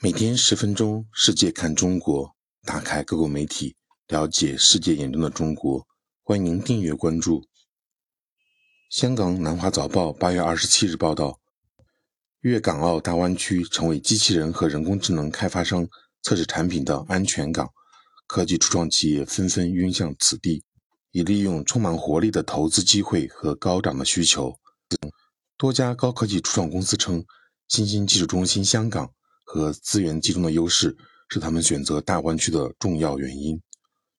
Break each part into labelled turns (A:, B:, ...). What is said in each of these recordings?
A: 每天十分钟，世界看中国，打开各国媒体，了解世界眼中的中国。欢迎订阅关注。香港南华早报八月二十七日报道，粤港澳大湾区成为机器人和人工智能开发商测试产品的安全港，科技初创企业纷纷涌向此地，以利用充满活力的投资机会和高涨的需求。多家高科技初创公司称，新兴技术中心香港。和资源集中的优势是他们选择大湾区的重要原因。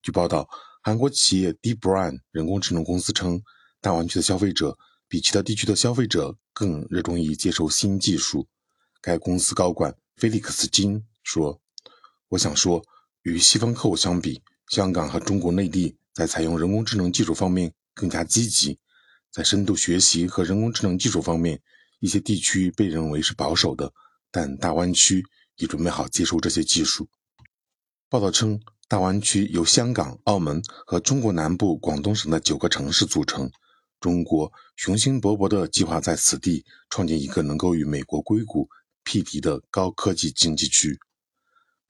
A: 据报道，韩国企业 DeepBrain 人工智能公司称，大湾区的消费者比其他地区的消费者更热衷于接受新技术。该公司高管菲利克斯金说：“我想说，与西方客户相比，香港和中国内地在采用人工智能技术方面更加积极。在深度学习和人工智能技术方面，一些地区被认为是保守的。”但大湾区已准备好接收这些技术。报道称，大湾区由香港、澳门和中国南部广东省的九个城市组成。中国雄心勃勃地计划在此地创建一个能够与美国硅谷匹敌的高科技经济区。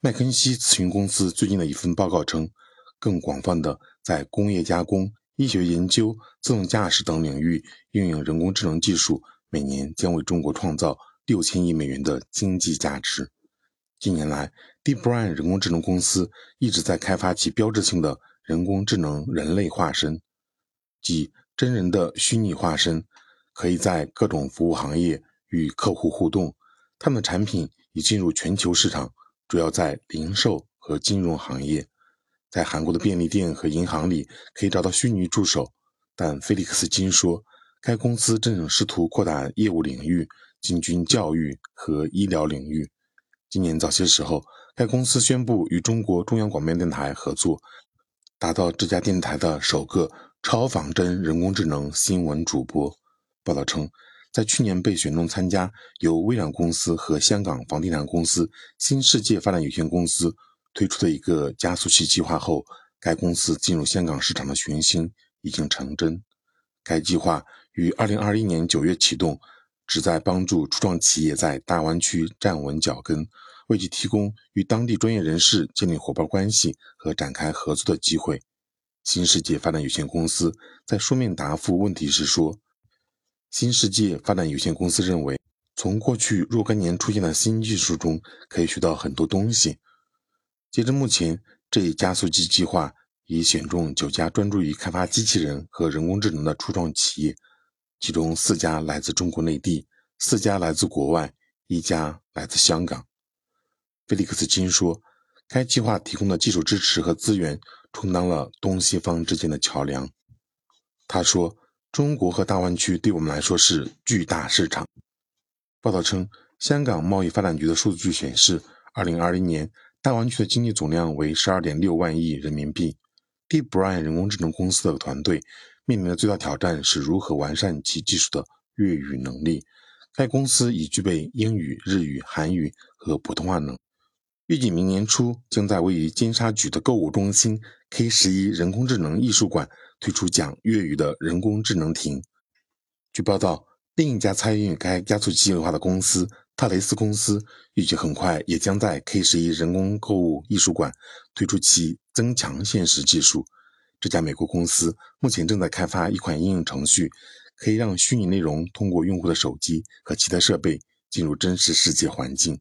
A: 麦肯锡咨询公司最近的一份报告称，更广泛的在工业加工、医学研究、自动驾驶等领域应用人工智能技术，每年将为中国创造。六千亿美元的经济价值。近年来，DeepBrain 人工智能公司一直在开发其标志性的人工智能人类化身，即真人的虚拟化身，可以在各种服务行业与客户互动。他们的产品已进入全球市场，主要在零售和金融行业。在韩国的便利店和银行里可以找到虚拟助手，但菲利克斯金说，该公司正试图扩大业务领域。进军教育和医疗领域。今年早些时候，该公司宣布与中国中央广播电台合作，打造这家电台的首个超仿真人工智能新闻主播。报道称，在去年被选中参加由微软公司和香港房地产公司新世界发展有限公司推出的一个加速器计划后，该公司进入香港市场的雄心已经成真。该计划于2021年9月启动。旨在帮助初创企业在大湾区站稳脚跟，为其提供与当地专业人士建立伙伴关系和展开合作的机会。新世界发展有限公司在书面答复问题时说：“新世界发展有限公司认为，从过去若干年出现的新技术中可以学到很多东西。截至目前，这一加速器计划已选中九家专注于开发机器人和人工智能的初创企业。”其中四家来自中国内地，四家来自国外，一家来自香港。菲利克斯金说：“该计划提供的技术支持和资源，充当了东西方之间的桥梁。”他说：“中国和大湾区对我们来说是巨大市场。”报道称，香港贸易发展局的数据显示，2020年大湾区的经济总量为12.6万亿人民币。DeepBrain 人工智能公司的团队。面临的最大挑战是如何完善其技术的粤语能力。该公司已具备英语、日语、韩语和普通话能。预计明年初将在位于尖沙咀的购物中心 K 十一人工智能艺术馆推出讲粤语的人工智能亭。据报道，另一家参与该加速计划的公司特雷斯公司预计很快也将在 K 十一人工购物艺术馆推出其增强现实技术。这家美国公司目前正在开发一款应用程序，可以让虚拟内容通过用户的手机和其他设备进入真实世界环境。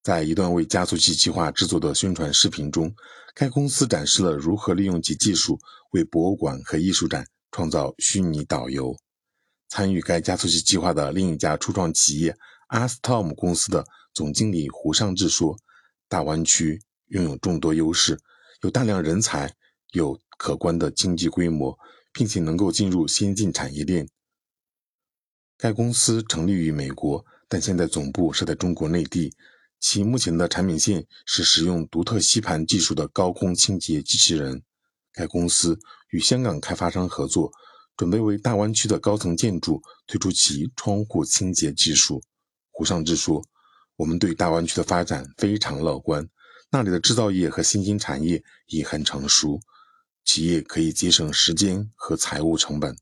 A: 在一段为加速器计划制作的宣传视频中，该公司展示了如何利用其技术为博物馆和艺术展创造虚拟导游。参与该加速器计划的另一家初创企业 Astom 公司的总经理胡尚志说：“大湾区拥有众多优势，有大量人才。”有可观的经济规模，并且能够进入先进产业链。该公司成立于美国，但现在总部设在中国内地。其目前的产品线是使用独特吸盘技术的高空清洁机器人。该公司与香港开发商合作，准备为大湾区的高层建筑推出其窗户清洁技术。胡尚志说：“我们对大湾区的发展非常乐观，那里的制造业和新兴产业已很成熟。”企业可以节省时间和财务成本。